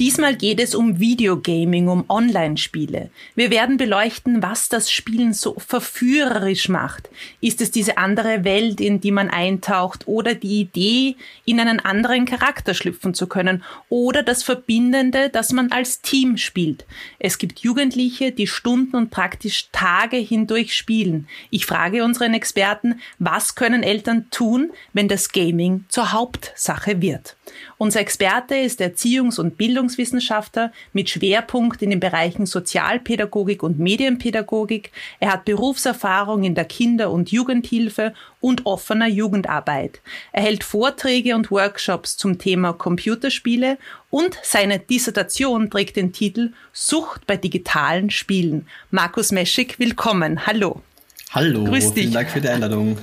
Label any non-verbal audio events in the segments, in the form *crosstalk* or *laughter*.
Diesmal geht es um Videogaming, um Online-Spiele. Wir werden beleuchten, was das Spielen so verführerisch macht. Ist es diese andere Welt, in die man eintaucht oder die Idee, in einen anderen Charakter schlüpfen zu können oder das Verbindende, dass man als Team spielt. Es gibt Jugendliche, die Stunden und praktisch Tage hindurch spielen. Ich frage unseren Experten, was können Eltern tun, wenn das Gaming zur Hauptsache wird? Unser Experte ist Erziehungs- und Bildungswissenschaftler mit Schwerpunkt in den Bereichen Sozialpädagogik und Medienpädagogik. Er hat Berufserfahrung in der Kinder- und Jugendhilfe und offener Jugendarbeit. Er hält Vorträge und Workshops zum Thema Computerspiele und seine Dissertation trägt den Titel Sucht bei digitalen Spielen. Markus Meschig, willkommen. Hallo. Hallo, Grüß dich. vielen Dank für die Einladung.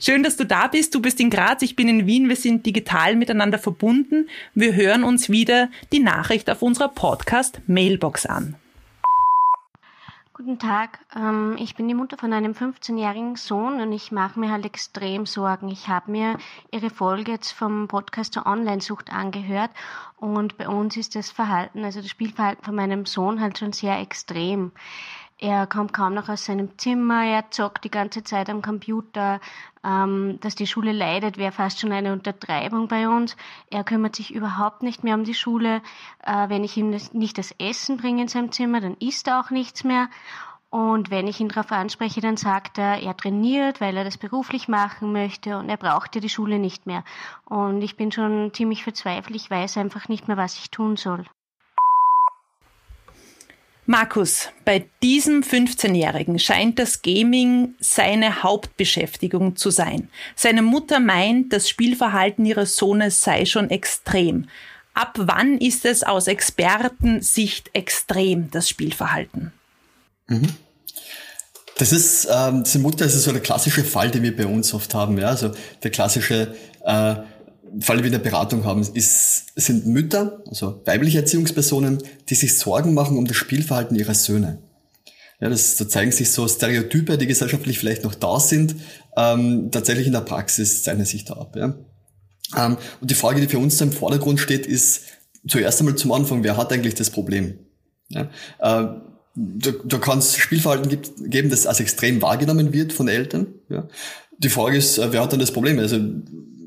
Schön, dass du da bist. Du bist in Graz, ich bin in Wien. Wir sind digital miteinander verbunden. Wir hören uns wieder die Nachricht auf unserer Podcast-Mailbox an. Guten Tag, ähm, ich bin die Mutter von einem 15-jährigen Sohn und ich mache mir halt extrem Sorgen. Ich habe mir Ihre Folge jetzt vom Podcast zur Online-Sucht angehört und bei uns ist das Verhalten, also das Spielverhalten von meinem Sohn halt schon sehr extrem. Er kommt kaum noch aus seinem Zimmer, er zockt die ganze Zeit am Computer. Ähm, dass die Schule leidet, wäre fast schon eine Untertreibung bei uns. Er kümmert sich überhaupt nicht mehr um die Schule. Äh, wenn ich ihm das, nicht das Essen bringe in seinem Zimmer, dann isst er auch nichts mehr. Und wenn ich ihn darauf anspreche, dann sagt er, er trainiert, weil er das beruflich machen möchte und er braucht ja die Schule nicht mehr. Und ich bin schon ziemlich verzweifelt. Ich weiß einfach nicht mehr, was ich tun soll. Markus, bei diesem 15-Jährigen scheint das Gaming seine Hauptbeschäftigung zu sein. Seine Mutter meint, das Spielverhalten ihres Sohnes sei schon extrem. Ab wann ist es aus Expertensicht extrem, das Spielverhalten? Mhm. Das ist, ähm, diese Mutter ist so der klassische Fall, den wir bei uns oft haben. Ja? Also der klassische äh, Fall, der Beratung haben, ist, sind Mütter, also weibliche Erziehungspersonen, die sich Sorgen machen um das Spielverhalten ihrer Söhne. Ja, das, da zeigen sich so Stereotype, die gesellschaftlich vielleicht noch da sind, ähm, tatsächlich in der Praxis zeichnen sich da ab. Ja. Ähm, und die Frage, die für uns da im Vordergrund steht, ist zuerst einmal zum Anfang, wer hat eigentlich das Problem? Ja, äh, da, da kann es Spielverhalten gibt, geben, das als extrem wahrgenommen wird von Eltern. Ja. Die Frage ist, äh, wer hat dann das Problem? Also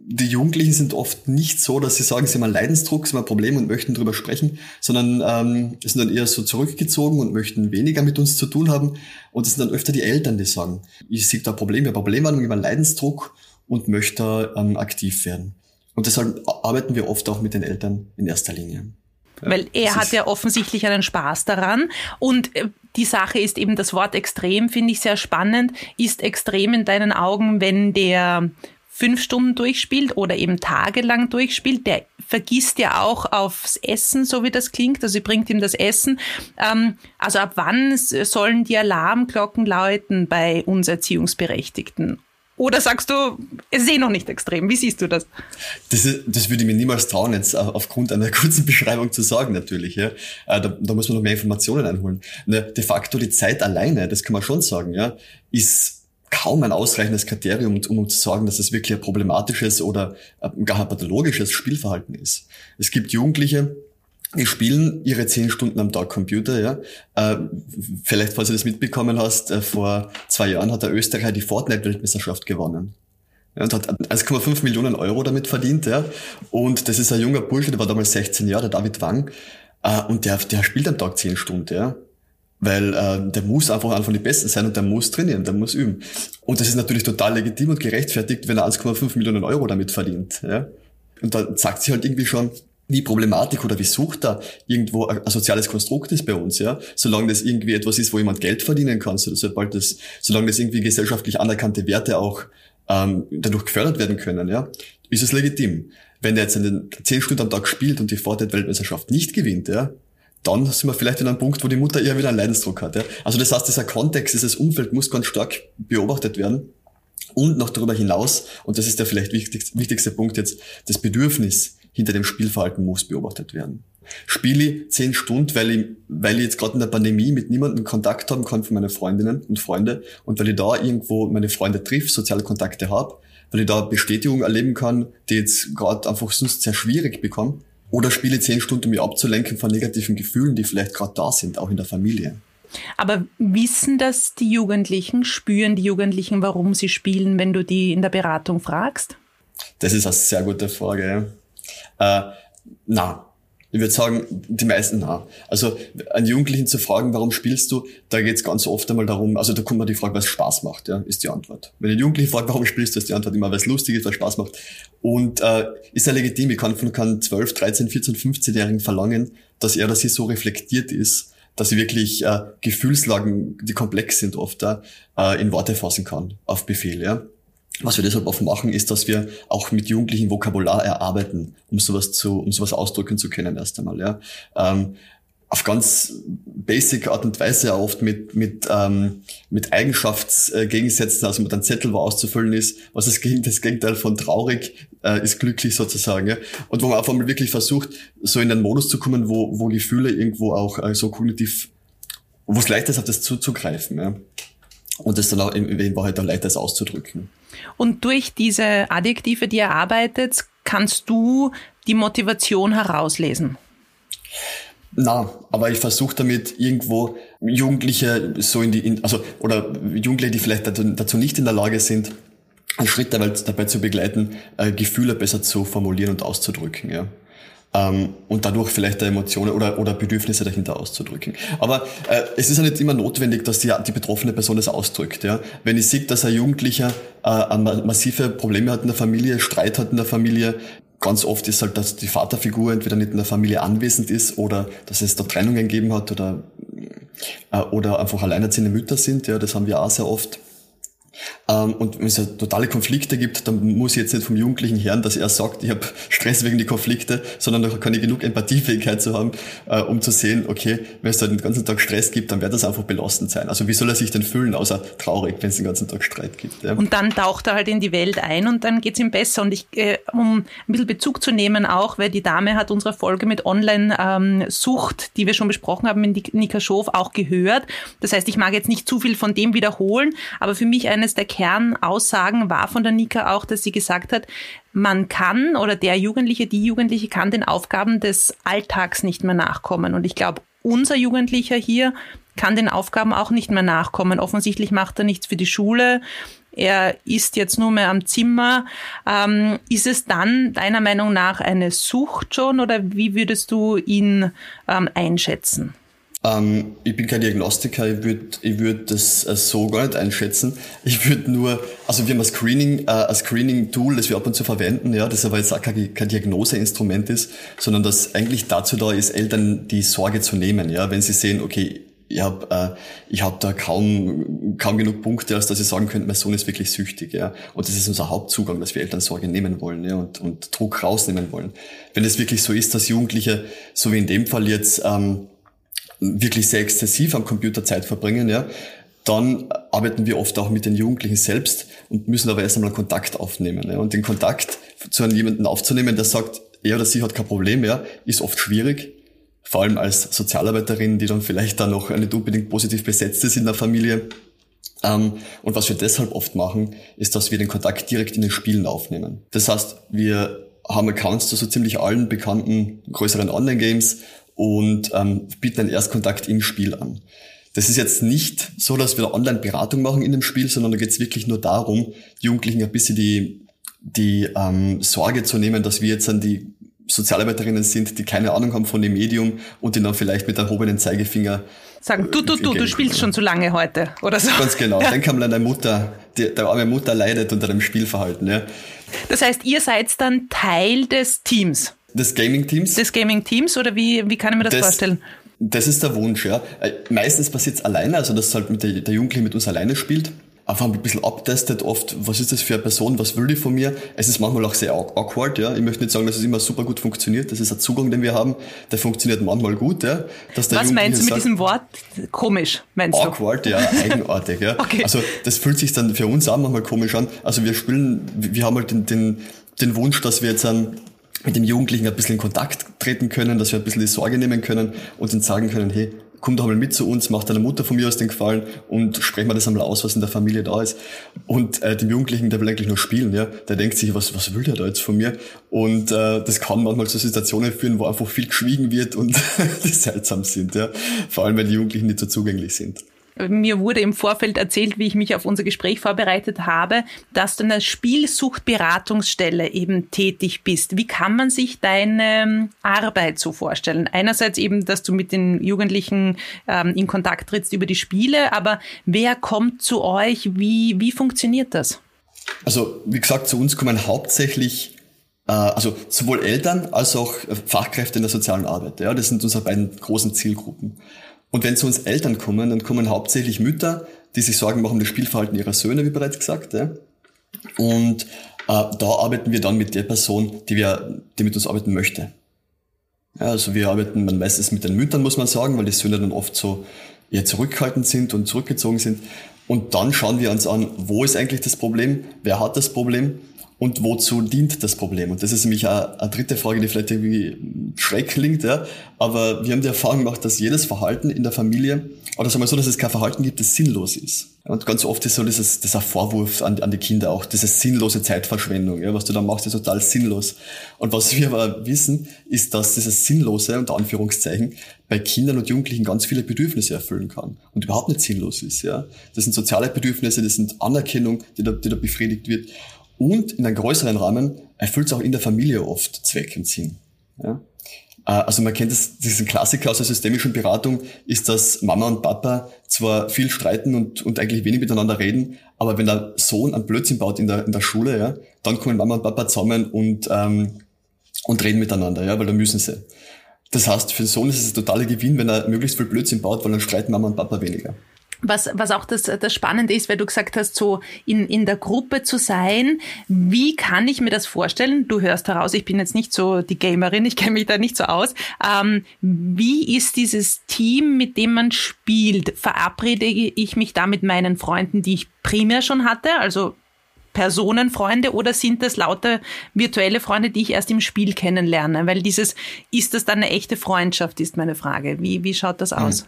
die Jugendlichen sind oft nicht so, dass sie sagen, sie haben einen Leidensdruck, sie haben ein Problem und möchten drüber sprechen, sondern ähm, sind dann eher so zurückgezogen und möchten weniger mit uns zu tun haben. Und es sind dann öfter die Eltern, die sagen, ich sehe da Probleme, Problemwahrnehmung, ich habe einen Leidensdruck und möchte ähm, aktiv werden. Und deshalb arbeiten wir oft auch mit den Eltern in erster Linie. Weil er hat ja offensichtlich einen Spaß daran. Und äh, die Sache ist eben, das Wort extrem finde ich sehr spannend. Ist extrem in deinen Augen, wenn der fünf Stunden durchspielt oder eben tagelang durchspielt, der vergisst ja auch aufs Essen, so wie das klingt. Also sie bringt ihm das Essen. Ähm, also ab wann sollen die Alarmglocken läuten bei uns Erziehungsberechtigten? Oder sagst du, es ist eh noch nicht extrem? Wie siehst du das? Das, ist, das würde ich mir niemals trauen, jetzt aufgrund einer *laughs* kurzen Beschreibung zu sagen, natürlich. Ja. Äh, da, da muss man noch mehr Informationen einholen. Ne, de facto die Zeit alleine, das kann man schon sagen, ja, ist kaum ein ausreichendes Kriterium, um zu sagen, dass es wirklich ein problematisches oder gar ein pathologisches Spielverhalten ist. Es gibt Jugendliche, die spielen ihre zehn Stunden am Tag Computer, ja. Äh, vielleicht, falls du das mitbekommen hast, äh, vor zwei Jahren hat der Österreicher die Fortnite-Weltmeisterschaft gewonnen. Und hat 1,5 Millionen Euro damit verdient, ja. Und das ist ein junger Bursche, der war damals 16 Jahre, der David Wang. Äh, und der, der spielt am Tag zehn Stunden, ja. Weil äh, der muss einfach einer von den Besten sein und der muss trainieren, der muss üben. Und das ist natürlich total legitim und gerechtfertigt, wenn er 1,5 Millionen Euro damit verdient. Ja? Und da sagt sich halt irgendwie schon, wie Problematik oder wie Sucht da irgendwo ein soziales Konstrukt ist bei uns, ja. Solange das irgendwie etwas ist, wo jemand Geld verdienen kann, so, sobald das, solange das irgendwie gesellschaftlich anerkannte Werte auch ähm, dadurch gefördert werden können, ja, ist es legitim. Wenn der jetzt in den zehn Stunden am Tag spielt und die Fortnite-Weltmeisterschaft nicht gewinnt, ja, dann sind wir vielleicht in einem Punkt, wo die Mutter eher wieder einen Leidensdruck hat. Ja? Also das heißt, dieser Kontext, dieses Umfeld muss ganz stark beobachtet werden. Und noch darüber hinaus, und das ist der vielleicht wichtigste, wichtigste Punkt jetzt, das Bedürfnis hinter dem Spielverhalten muss beobachtet werden. Spiele ich zehn Stunden, weil ich, weil ich jetzt gerade in der Pandemie mit niemandem Kontakt haben kann von meinen Freundinnen und Freunde und weil ich da irgendwo meine Freunde triff, soziale Kontakte habe, weil ich da Bestätigung erleben kann, die jetzt gerade einfach sonst sehr schwierig bekomme. Oder spiele zehn Stunden, um mich abzulenken von negativen Gefühlen, die vielleicht gerade da sind, auch in der Familie. Aber wissen das die Jugendlichen? Spüren die Jugendlichen, warum sie spielen, wenn du die in der Beratung fragst? Das ist eine sehr gute Frage. Ja. Äh, na, ich würde sagen, die meisten na. Also einen Jugendlichen zu fragen, warum spielst du, da geht es ganz oft einmal darum, also da kommt man die Frage, was Spaß macht, ja, ist die Antwort. Wenn ein Jugendlichen fragt, warum spielst du, ist die Antwort immer, weil es lustig ist, was Spaß macht. Und äh, ist ja legitim, ich kann von keinem 12, 13, 14, 15-Jährigen verlangen, dass er oder sie so reflektiert ist, dass sie wirklich äh, Gefühlslagen, die komplex sind oft, äh, in Worte fassen kann, auf Befehl. Ja. Was wir deshalb oft machen, ist, dass wir auch mit Jugendlichen Vokabular erarbeiten, um sowas zu, um sowas ausdrücken zu können erst einmal. Ja. Ähm, auf ganz basic Art und Weise oft mit, mit, ähm, mit Eigenschaftsgegensätzen, also mit einem Zettel, wo auszufüllen ist, was *laughs* das, Gegenteil von traurig äh, ist glücklich sozusagen. Ja? Und wo man einfach mal wirklich versucht, so in den Modus zu kommen, wo, wo Gefühle irgendwo auch äh, so kognitiv, wo es leicht ist, auf das zuzugreifen. Ja? Und das dann auch in, in Wahrheit auch leichter ist auszudrücken. Und durch diese Adjektive, die ihr arbeitet, kannst du die Motivation herauslesen? Na, aber ich versuche damit irgendwo Jugendliche so in die, in, also oder Jugendliche, die vielleicht dazu nicht in der Lage sind, einen Schritt dabei, dabei zu begleiten, äh, Gefühle besser zu formulieren und auszudrücken. Ja ähm, und dadurch vielleicht Emotionen oder, oder Bedürfnisse dahinter auszudrücken. Aber äh, es ist ja nicht immer notwendig, dass die, die betroffene Person das ausdrückt. Ja? Wenn ich sehe, dass ein Jugendlicher äh, massive Probleme hat in der Familie, Streit hat in der Familie, ganz oft ist halt, dass die Vaterfigur entweder nicht in der Familie anwesend ist oder dass es da Trennungen gegeben hat oder, äh, oder einfach alleinerziehende Mütter sind. Ja, das haben wir auch sehr oft. Ähm, und wenn es ja totale Konflikte gibt, dann muss ich jetzt nicht vom jugendlichen Herrn, dass er sagt, ich habe Stress wegen die Konflikte, sondern da kann ich genug Empathiefähigkeit zu haben, äh, um zu sehen, okay, wenn es da den ganzen Tag Stress gibt, dann wird das einfach belastend sein. Also wie soll er sich denn fühlen, außer traurig, wenn es den ganzen Tag Streit gibt. Ja? Und dann taucht er halt in die Welt ein und dann geht's ihm besser. Und ich, äh, um ein bisschen Bezug zu nehmen auch, weil die Dame hat unsere Folge mit Online-Sucht, ähm, die wir schon besprochen haben, in Nika Schof auch gehört. Das heißt, ich mag jetzt nicht zu viel von dem wiederholen, aber für mich eines der Kernaussagen war von der Nika auch, dass sie gesagt hat, man kann oder der Jugendliche, die Jugendliche kann den Aufgaben des Alltags nicht mehr nachkommen. Und ich glaube, unser Jugendlicher hier kann den Aufgaben auch nicht mehr nachkommen. Offensichtlich macht er nichts für die Schule. Er ist jetzt nur mehr am Zimmer. Ähm, ist es dann deiner Meinung nach eine Sucht schon oder wie würdest du ihn ähm, einschätzen? Ähm, ich bin kein Diagnostiker, ich würde ich würd das äh, so gar nicht einschätzen. Ich würde nur, also wir haben ein Screening, äh, ein Screening-Tool, das wir ab und zu verwenden, ja, das aber jetzt auch kein, kein Diagnoseinstrument ist, sondern das eigentlich dazu da ist, Eltern die Sorge zu nehmen, ja, wenn sie sehen, okay, ich habe äh, ich hab da kaum, kaum genug Punkte, als dass ich sagen könnte, mein Sohn ist wirklich süchtig. Ja. Und das ist unser Hauptzugang, dass wir Eltern Sorge nehmen wollen ja, und, und Druck rausnehmen wollen. Wenn es wirklich so ist, dass Jugendliche, so wie in dem Fall jetzt, ähm, wirklich sehr exzessiv am Computer Zeit verbringen, ja, dann arbeiten wir oft auch mit den Jugendlichen selbst und müssen aber erst einmal Kontakt aufnehmen. Ja. Und den Kontakt zu einem jemanden aufzunehmen, der sagt, er oder sie hat kein Problem, ja, ist oft schwierig. Vor allem als Sozialarbeiterin, die dann vielleicht dann noch nicht unbedingt positiv besetzt ist in der Familie. Ähm, und was wir deshalb oft machen, ist, dass wir den Kontakt direkt in den Spielen aufnehmen. Das heißt, wir haben Accounts zu so ziemlich allen bekannten größeren Online-Games und ähm, bieten einen Erstkontakt im Spiel an. Das ist jetzt nicht so, dass wir Online-Beratung machen in dem Spiel, sondern da geht es wirklich nur darum, die Jugendlichen ein bisschen die, die ähm, Sorge zu nehmen, dass wir jetzt an die Sozialarbeiterinnen sind, die keine Ahnung haben von dem Medium und die dann vielleicht mit erhobenen Zeigefinger sagen, du, du, du, du spielst schon zu lange heute oder so. Ganz genau. Ja. Dann kann man deine Mutter, die, der arme Mutter leidet unter dem Spielverhalten. Ja. Das heißt, ihr seid dann Teil des Teams des Gaming-Teams. Des Gaming-Teams oder wie, wie kann ich mir das, das vorstellen? Das ist der Wunsch, ja. Äh, meistens passiert es alleine, also dass halt mit der, der Jugendliche mit uns alleine spielt. einfach ein bisschen abtestet oft, was ist das für eine Person, was will die von mir. Es ist manchmal auch sehr awkward, ja. Ich möchte nicht sagen, dass es immer super gut funktioniert. Das ist ein Zugang, den wir haben, der funktioniert manchmal gut, ja. Dass der was meinst du mit sagt, diesem Wort? Komisch, meinst du? Awkward, ja, *laughs* eigenartig, ja. okay. Also das fühlt sich dann für uns auch manchmal komisch an. Also wir spielen, wir haben halt den, den, den Wunsch, dass wir jetzt ein mit dem Jugendlichen ein bisschen in Kontakt treten können, dass wir ein bisschen die Sorge nehmen können und ihnen sagen können, hey, komm doch mal mit zu uns, mach deiner Mutter von mir aus den Gefallen und sprechen wir das einmal aus, was in der Familie da ist. Und äh, dem Jugendlichen, der will eigentlich nur spielen, ja, der denkt sich, was, was will der da jetzt von mir? Und äh, das kann manchmal zu Situationen führen, wo einfach viel geschwiegen wird und *laughs* die seltsam sind, ja. Vor allem, wenn die Jugendlichen nicht so zugänglich sind. Mir wurde im Vorfeld erzählt, wie ich mich auf unser Gespräch vorbereitet habe, dass du in der Spielsuchtberatungsstelle eben tätig bist. Wie kann man sich deine ähm, Arbeit so vorstellen? Einerseits eben, dass du mit den Jugendlichen ähm, in Kontakt trittst über die Spiele, aber wer kommt zu euch? Wie, wie funktioniert das? Also, wie gesagt, zu uns kommen hauptsächlich äh, also sowohl Eltern als auch Fachkräfte in der sozialen Arbeit. Ja, das sind unsere beiden großen Zielgruppen. Und wenn zu uns Eltern kommen, dann kommen hauptsächlich Mütter, die sich Sorgen machen um das Spielverhalten ihrer Söhne, wie bereits gesagt. Ja. Und äh, da arbeiten wir dann mit der Person, die wir, die mit uns arbeiten möchte. Ja, also wir arbeiten man meistens mit den Müttern, muss man sagen, weil die Söhne dann oft so eher zurückhaltend sind und zurückgezogen sind. Und dann schauen wir uns an, wo ist eigentlich das Problem, wer hat das Problem und wozu dient das Problem? Und das ist nämlich eine, eine dritte Frage, die vielleicht irgendwie schräg klingt, ja. Aber wir haben die Erfahrung gemacht, dass jedes Verhalten in der Familie, oder sagen wir so, dass es kein Verhalten gibt, das sinnlos ist. Und ganz oft ist so dieses, dieser Vorwurf an, an die Kinder auch, diese sinnlose Zeitverschwendung, ja. Was du da machst, ist total sinnlos. Und was wir aber wissen, ist, dass dieses Sinnlose, unter Anführungszeichen, bei Kindern und Jugendlichen ganz viele Bedürfnisse erfüllen kann und überhaupt nicht sinnlos ist, ja. Das sind soziale Bedürfnisse, das sind Anerkennung, die da, die da befriedigt wird. Und in einem größeren Rahmen erfüllt es auch in der Familie oft Zweck und Sinn. Ja? Äh, also man kennt das, diesen Klassiker aus der systemischen Beratung, ist, dass Mama und Papa zwar viel streiten und, und eigentlich wenig miteinander reden, aber wenn der Sohn einen Blödsinn baut in der, in der Schule, ja, dann kommen Mama und Papa zusammen und, ähm, und reden miteinander, ja, weil da müssen sie. Das heißt, für den Sohn ist es ein totaler Gewinn, wenn er möglichst viel Blödsinn baut, weil dann streiten Mama und Papa weniger was, was auch das, das Spannende ist, weil du gesagt hast, so in, in der Gruppe zu sein. Wie kann ich mir das vorstellen? Du hörst heraus, ich bin jetzt nicht so die Gamerin, ich kenne mich da nicht so aus. Ähm, wie ist dieses Team, mit dem man spielt? Verabrede ich mich da mit meinen Freunden, die ich primär schon hatte? Also Personenfreunde oder sind das lauter virtuelle Freunde, die ich erst im Spiel kennenlerne? Weil dieses, ist das dann eine echte Freundschaft, ist meine Frage. Wie, wie schaut das aus? Mhm.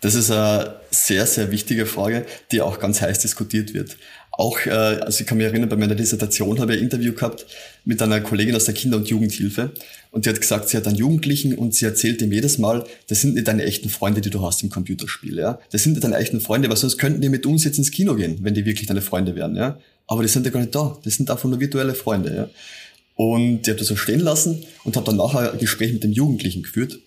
Das ist eine sehr, sehr wichtige Frage, die auch ganz heiß diskutiert wird. Auch, äh, also ich kann mich erinnern, bei meiner Dissertation habe ich ein Interview gehabt mit einer Kollegin aus der Kinder- und Jugendhilfe. Und die hat gesagt, sie hat einen Jugendlichen und sie erzählt ihm jedes Mal, das sind nicht deine echten Freunde, die du hast im Computerspiel, ja. Das sind nicht deine echten Freunde, weil sonst könnten die mit uns jetzt ins Kino gehen, wenn die wirklich deine Freunde wären, ja. Aber die sind ja gar nicht da. Das sind einfach nur virtuelle Freunde, ja. Und ich habe das so stehen lassen und habe dann nachher ein Gespräch mit dem Jugendlichen geführt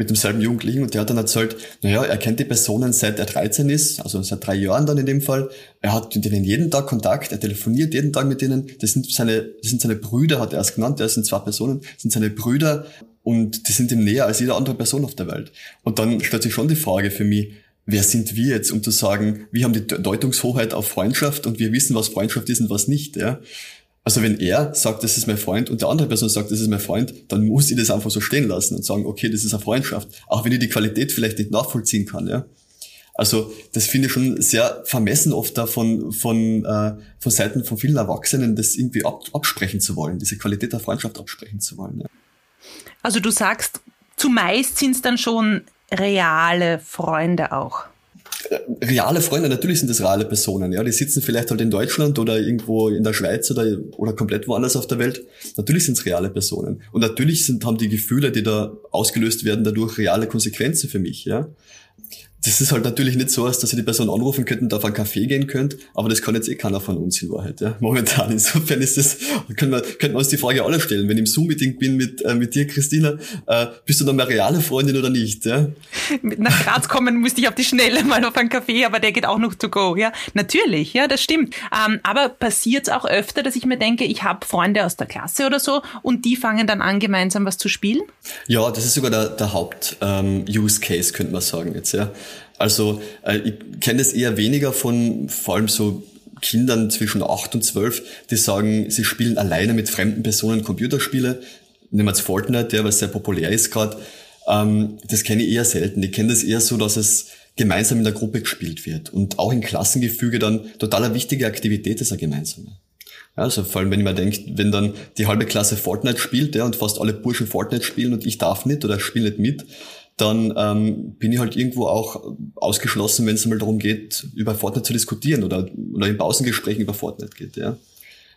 mit demselben Jugendlichen und der hat dann erzählt, naja, er kennt die Personen seit er 13 ist, also seit drei Jahren dann in dem Fall. Er hat mit denen jeden Tag Kontakt, er telefoniert jeden Tag mit denen. Das sind seine, das sind seine Brüder, hat er es genannt, das sind zwei Personen, das sind seine Brüder und die sind ihm näher als jede andere Person auf der Welt. Und dann stellt sich schon die Frage für mich, wer sind wir jetzt, um zu sagen, wir haben die Deutungshoheit auf Freundschaft und wir wissen, was Freundschaft ist und was nicht, ja. Also wenn er sagt, das ist mein Freund und der andere Person sagt, das ist mein Freund, dann muss ich das einfach so stehen lassen und sagen, okay, das ist eine Freundschaft. Auch wenn ich die Qualität vielleicht nicht nachvollziehen kann, ja. Also das finde ich schon sehr vermessen oft da von, von, äh, von Seiten von vielen Erwachsenen, das irgendwie ab, absprechen zu wollen, diese Qualität der Freundschaft absprechen zu wollen. Ja. Also du sagst, zumeist sind es dann schon reale Freunde auch reale Freunde, natürlich sind das reale Personen, ja, die sitzen vielleicht halt in Deutschland oder irgendwo in der Schweiz oder, oder komplett woanders auf der Welt. Natürlich sind es reale Personen. Und natürlich sind, haben die Gefühle, die da ausgelöst werden, dadurch reale Konsequenzen für mich, ja das ist halt natürlich nicht so, dass ihr die Person anrufen könnt und auf einen Café gehen könnt, aber das kann jetzt eh keiner von uns in Wahrheit, ja. Momentan. *laughs* Insofern ist das, können wir, können wir uns die Frage alle stellen. Wenn ich im Zoom-Meeting bin mit, äh, mit dir, Christina, äh, bist du dann eine reale Freundin oder nicht, ja? *laughs* Nach Graz kommen musste ich auf die Schnelle mal auf einen Café, aber der geht auch noch to go, ja. Natürlich, ja, das stimmt. Ähm, aber passiert es auch öfter, dass ich mir denke, ich habe Freunde aus der Klasse oder so und die fangen dann an, gemeinsam was zu spielen? Ja, das ist sogar der, der Haupt-Use-Case, ähm, könnte man sagen jetzt, ja. Also äh, ich kenne das eher weniger von vor allem so Kindern zwischen 8 und 12, die sagen, sie spielen alleine mit fremden Personen Computerspiele. Nehmen wir jetzt Fortnite, ja, was sehr populär ist gerade. Ähm, das kenne ich eher selten. Ich kenne das eher so, dass es gemeinsam in der Gruppe gespielt wird. Und auch in Klassengefüge dann total eine wichtige Aktivität ist eine gemeinsame. Also vor allem, wenn ich mir denke, wenn dann die halbe Klasse Fortnite spielt ja, und fast alle Burschen Fortnite spielen und ich darf nicht oder spiele nicht mit, dann ähm, bin ich halt irgendwo auch ausgeschlossen, wenn es mal darum geht, über Fortnite zu diskutieren oder, oder in Pausengesprächen über Fortnite geht. Ja.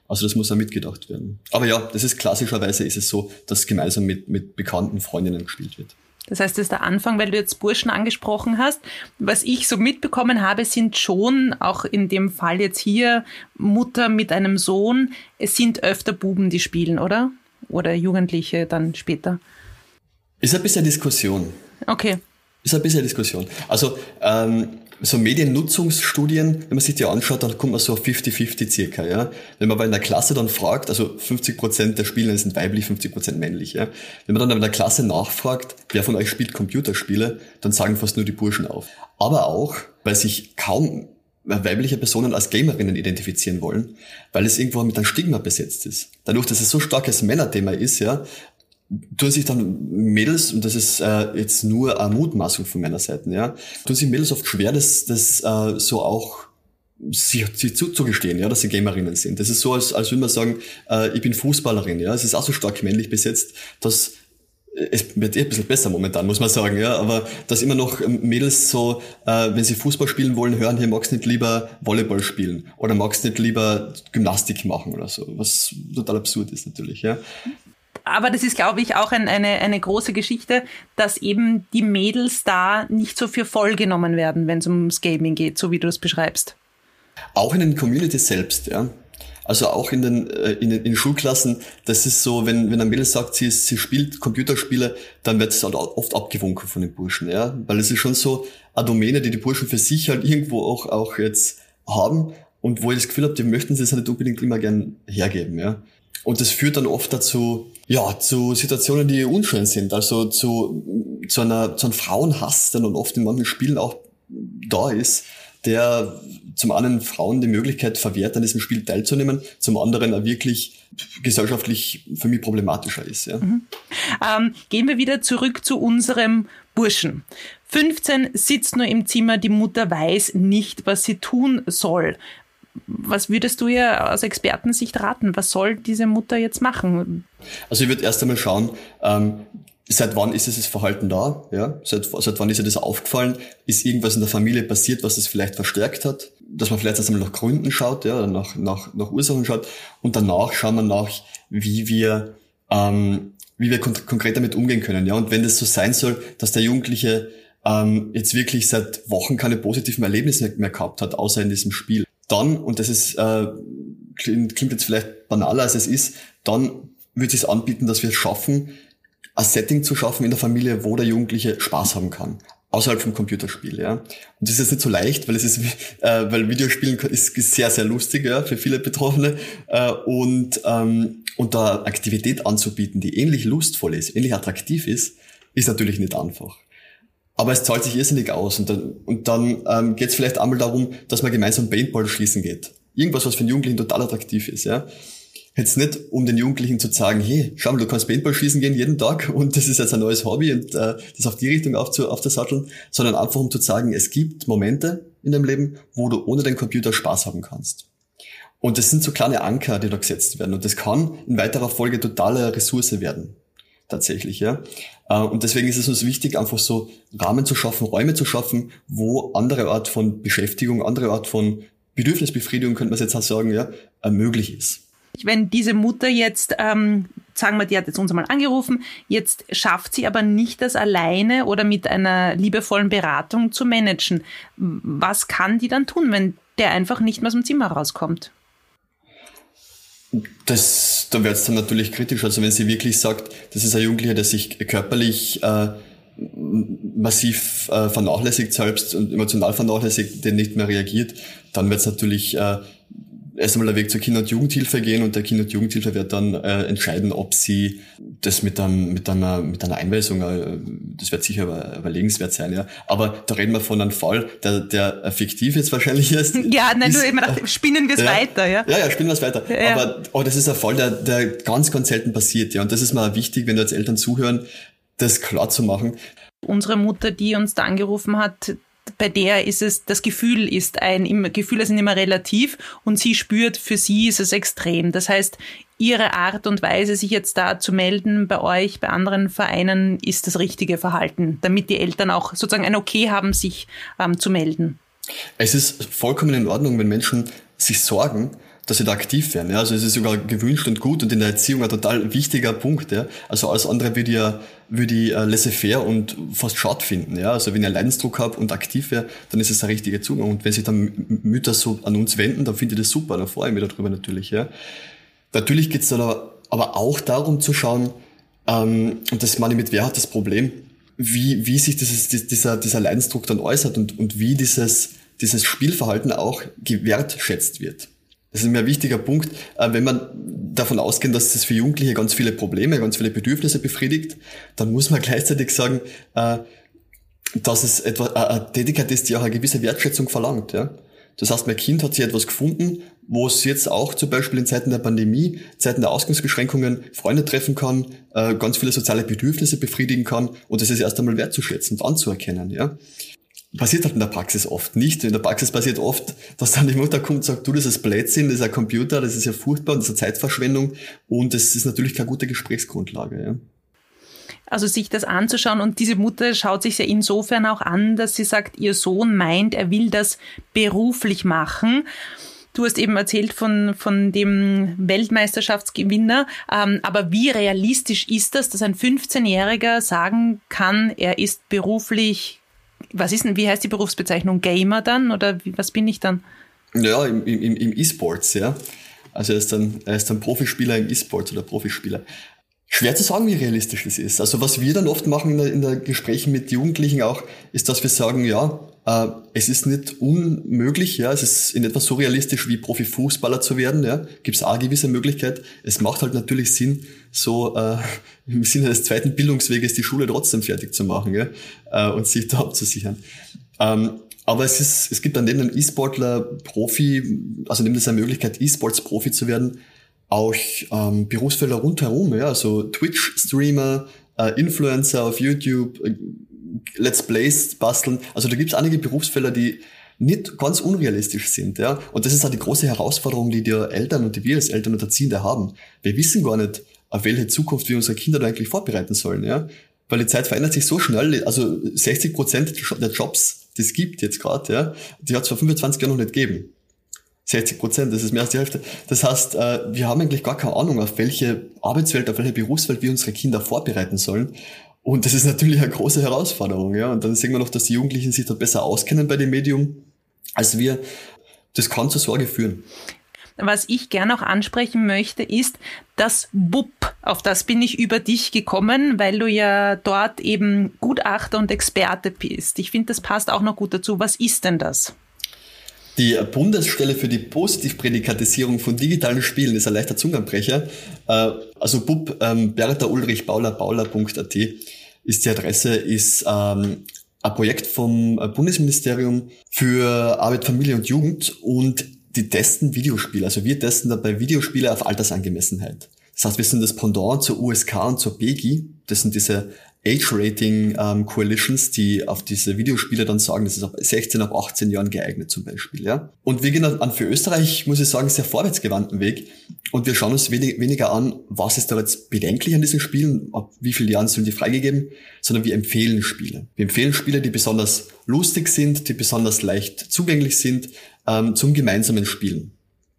Also das muss auch mitgedacht werden. Aber ja, das ist klassischerweise ist es so, dass gemeinsam mit, mit bekannten Freundinnen gespielt wird. Das heißt, das ist der Anfang, weil du jetzt Burschen angesprochen hast. Was ich so mitbekommen habe, sind schon, auch in dem Fall jetzt hier, Mutter mit einem Sohn. Es sind öfter Buben, die spielen, oder? Oder Jugendliche dann später. Ist ein bisschen Diskussion. Okay. Ist ein bisschen Diskussion. Also ähm, so Mediennutzungsstudien, wenn man sich die anschaut, dann kommt man so auf 50-50 circa. Ja? Wenn man aber in der Klasse dann fragt, also 50 Prozent der Spieler sind weiblich, 50 Prozent männlich. Ja? Wenn man dann in der Klasse nachfragt, wer von euch spielt Computerspiele, dann sagen fast nur die Burschen auf. Aber auch, weil sich kaum weibliche Personen als Gamerinnen identifizieren wollen, weil es irgendwo mit einem Stigma besetzt ist. Dadurch, dass es so starkes Männerthema ist, ja, tun sich dann Mädels, und das ist äh, jetzt nur eine Mutmaßung von meiner Seite, ja, tun sich Mädels oft schwer, das, das äh, so auch sich, sich zuzugestehen, ja, dass sie Gamerinnen sind. Das ist so, als, als würde man sagen, äh, ich bin Fußballerin, ja. Es ist auch so stark männlich besetzt, dass es wird eh ein bisschen besser momentan, muss man sagen, ja, aber dass immer noch Mädels so, äh, wenn sie Fußball spielen wollen, hören, hier magst nicht lieber Volleyball spielen oder magst nicht lieber Gymnastik machen oder so, was total absurd ist natürlich, ja aber das ist, glaube ich, auch ein, eine, eine große Geschichte, dass eben die Mädels da nicht so für voll genommen werden, wenn es ums Gaming geht, so wie du es beschreibst. Auch in den Communities selbst, ja. Also auch in den, äh, in den in Schulklassen, das ist so, wenn, wenn ein Mädel sagt, sie, sie spielt Computerspiele, dann wird es halt oft abgewunken von den Burschen, ja. Weil es ist schon so eine Domäne, die die Burschen für sich halt irgendwo auch, auch jetzt haben und wo ich das Gefühl habe, die möchten sie es halt nicht unbedingt immer gern hergeben, ja. Und das führt dann oft dazu, ja, zu Situationen, die unschön sind. Also zu, zu, einer, zu einem Frauenhass, der dann oft in manchen Spielen auch da ist, der zum einen Frauen die Möglichkeit verwehrt, an diesem Spiel teilzunehmen, zum anderen auch wirklich gesellschaftlich für mich problematischer ist. Ja. Mhm. Ähm, gehen wir wieder zurück zu unserem Burschen. 15 sitzt nur im Zimmer, die Mutter weiß nicht, was sie tun soll was würdest du ihr aus Expertensicht raten? Was soll diese Mutter jetzt machen? Also ich würde erst einmal schauen, ähm, seit wann ist dieses Verhalten da? Ja? Seit, seit wann ist ihr das aufgefallen? Ist irgendwas in der Familie passiert, was das vielleicht verstärkt hat? Dass man vielleicht erst einmal nach Gründen schaut, ja, oder nach, nach, nach Ursachen schaut und danach schauen wir nach, wie wir, ähm, wie wir kon konkret damit umgehen können. Ja? Und wenn das so sein soll, dass der Jugendliche ähm, jetzt wirklich seit Wochen keine positiven Erlebnisse mehr gehabt hat, außer in diesem Spiel, dann, und das ist, äh, klingt, jetzt vielleicht banaler als es ist, dann würde es anbieten, dass wir es schaffen, ein Setting zu schaffen in der Familie, wo der Jugendliche Spaß haben kann. Außerhalb vom Computerspiel, ja. Und das ist jetzt nicht so leicht, weil es ist, äh, weil Videospielen ist, ist sehr, sehr lustig, ja, für viele Betroffene. Äh, und, ähm, und da Aktivität anzubieten, die ähnlich lustvoll ist, ähnlich attraktiv ist, ist natürlich nicht einfach. Aber es zahlt sich irrsinnig aus. Und dann, und dann ähm, geht es vielleicht einmal darum, dass man gemeinsam Paintball schließen geht. Irgendwas, was für einen Jugendlichen total attraktiv ist. Ja? Jetzt nicht, um den Jugendlichen zu sagen, hey, schau mal, du kannst Paintball schießen gehen jeden Tag *laughs* und das ist jetzt ein neues Hobby und äh, das auf die Richtung aufzu, aufzusatteln, sondern einfach um zu sagen, es gibt Momente in deinem Leben, wo du ohne den Computer Spaß haben kannst. Und das sind so kleine Anker, die da gesetzt werden. Und das kann in weiterer Folge totale Ressource werden tatsächlich, ja. Äh, und deswegen ist es uns wichtig, einfach so Rahmen zu schaffen, Räume zu schaffen, wo andere Art von Beschäftigung, andere Art von Bedürfnisbefriedigung, könnte man jetzt auch sagen, ja, äh, möglich ist. Wenn diese Mutter jetzt, ähm, sagen wir, die hat jetzt uns einmal angerufen, jetzt schafft sie aber nicht das alleine oder mit einer liebevollen Beratung zu managen. Was kann die dann tun, wenn der einfach nicht mehr aus dem Zimmer rauskommt? Das, da wird es dann natürlich kritisch. Also wenn sie wirklich sagt, das ist ein Jugendlicher, der sich körperlich äh, massiv äh, vernachlässigt selbst und emotional vernachlässigt, der nicht mehr reagiert, dann wird es natürlich äh, erst einmal der Weg zur Kinder- und Jugendhilfe gehen und der Kinder- und Jugendhilfe wird dann äh, entscheiden, ob sie das mit, einem, mit, einer, mit einer Einweisung, äh, das wird sicher über, überlegenswert sein, ja. Aber da reden wir von einem Fall, der, der fiktiv jetzt wahrscheinlich *laughs* ist. Ja, nein, ist, nur immer nach, *laughs* spinnen wir es ja, weiter, ja. Ja, ja, spinnen wir es weiter. Ja. Aber oh, das ist ein Fall, der, der ganz, ganz selten passiert, ja. Und das ist mal wichtig, wenn du als Eltern zuhören, das klar zu machen. Unsere Mutter, die uns da angerufen hat, bei der ist es, das Gefühl ist ein, Gefühle sind immer relativ und sie spürt, für sie ist es extrem. Das heißt, ihre Art und Weise, sich jetzt da zu melden bei euch, bei anderen Vereinen, ist das richtige Verhalten, damit die Eltern auch sozusagen ein Okay haben, sich ähm, zu melden. Es ist vollkommen in Ordnung, wenn Menschen sich sorgen, dass sie da aktiv werden. Ja? Also es ist sogar gewünscht und gut und in der Erziehung ein total wichtiger Punkt. Ja? Also alles andere würde ja würde ich äh, laissez-faire und fast schade finden. Ja? Also wenn ich einen Leidensdruck habe und aktiv wäre, dann ist es der richtige Zugang. Und wenn sich dann Mütter so an uns wenden, dann finde ich das super, dann freue ich mich darüber natürlich. Ja? Natürlich geht es dann aber auch darum zu schauen, ähm, und das meine ich mit, wer hat das Problem, wie, wie sich dieses, dieser, dieser Leidensdruck dann äußert und, und wie dieses, dieses Spielverhalten auch gewertschätzt wird. Das ist mir ein wichtiger Punkt, äh, wenn man davon ausgeht, dass das für Jugendliche ganz viele Probleme, ganz viele Bedürfnisse befriedigt, dann muss man *laughs* gleichzeitig sagen, äh, dass es etwa eine Tätigkeit ist, die auch eine gewisse Wertschätzung verlangt. Das heißt, mein Kind hat sich etwas gefunden, wo es jetzt auch zum Beispiel in Zeiten der Pandemie, Zeiten der Ausgangsbeschränkungen Freunde treffen kann, äh, ganz viele soziale Bedürfnisse befriedigen kann und das ist erst einmal wertzuschätzen und anzuerkennen. Ja? Passiert halt in der Praxis oft nicht. In der Praxis passiert oft, dass dann die Mutter kommt und sagt, du, das ist Blödsinn, das ist ein Computer, das ist ja furchtbar, das ist eine Zeitverschwendung und das ist natürlich keine gute Gesprächsgrundlage. Ja. Also sich das anzuschauen und diese Mutter schaut sich ja insofern auch an, dass sie sagt, ihr Sohn meint, er will das beruflich machen. Du hast eben erzählt von, von dem Weltmeisterschaftsgewinner. Ähm, aber wie realistisch ist das, dass ein 15-Jähriger sagen kann, er ist beruflich was ist denn, wie heißt die Berufsbezeichnung? Gamer dann oder was bin ich dann? Ja, im, im, im E-Sports, ja. Also er ist dann, er ist dann Profispieler im E-Sports oder Profispieler. Schwer zu sagen, wie realistisch das ist. Also was wir dann oft machen in der, in der Gesprächen mit Jugendlichen auch, ist, dass wir sagen, ja, äh, es ist nicht unmöglich, ja, es ist in etwa so realistisch wie Profifußballer zu werden, ja, gibt es auch eine gewisse Möglichkeit. Es macht halt natürlich Sinn, so äh, im Sinne des zweiten Bildungsweges die Schule trotzdem fertig zu machen ja, äh, und sich da abzusichern. Ähm, aber es ist, es gibt dann neben einem E-Sportler Profi, also neben dieser Möglichkeit, E-Sports Profi zu werden, auch ähm, Berufsfelder rundherum, ja, also Twitch-Streamer, äh, Influencer auf YouTube, äh, Let's Plays basteln. Also da gibt es einige Berufsfelder, die nicht ganz unrealistisch sind, ja. Und das ist auch die große Herausforderung, die die Eltern und die wir als Eltern und Erziehende haben. Wir wissen gar nicht, auf welche Zukunft wir unsere Kinder da eigentlich vorbereiten sollen, ja. Weil die Zeit verändert sich so schnell, also 60 Prozent der Jobs, die es gibt jetzt gerade, ja, die hat es vor 25 Jahren noch nicht gegeben. 60 Prozent, das ist mehr als die Hälfte. Das heißt, äh, wir haben eigentlich gar keine Ahnung, auf welche Arbeitswelt, auf welche Berufswelt wir unsere Kinder vorbereiten sollen. Und das ist natürlich eine große Herausforderung, ja. Und dann sehen wir noch, dass die Jugendlichen sich dort besser auskennen bei dem Medium als wir. Das kann zur Sorge führen. Was ich gerne auch ansprechen möchte, ist das BUP. Auf das bin ich über dich gekommen, weil du ja dort eben Gutachter und Experte bist. Ich finde, das passt auch noch gut dazu. Was ist denn das? Die Bundesstelle für die Positivprädikatisierung von digitalen Spielen ist ein leichter Zungenbrecher. Äh, also bub ähm, Bertha Ulrich Bauler Bauler.at ist die Adresse, ist ähm, ein Projekt vom Bundesministerium für Arbeit, Familie und Jugend und die testen Videospiele. Also wir testen dabei Videospiele auf Altersangemessenheit. Das heißt, wir sind das Pendant zur USK und zur BEGI. Das sind diese Age-Rating ähm, die auf diese Videospiele dann sagen, das ist ab 16, ab 18 Jahren geeignet zum Beispiel. Ja? Und wir gehen an für Österreich, muss ich sagen, sehr vorwärtsgewandten Weg. Und wir schauen uns wenig, weniger an, was ist da jetzt bedenklich an diesen Spielen, ab wie vielen Jahren sollen die freigegeben, sondern wir empfehlen Spiele. Wir empfehlen Spiele, die besonders lustig sind, die besonders leicht zugänglich sind, ähm, zum gemeinsamen Spielen.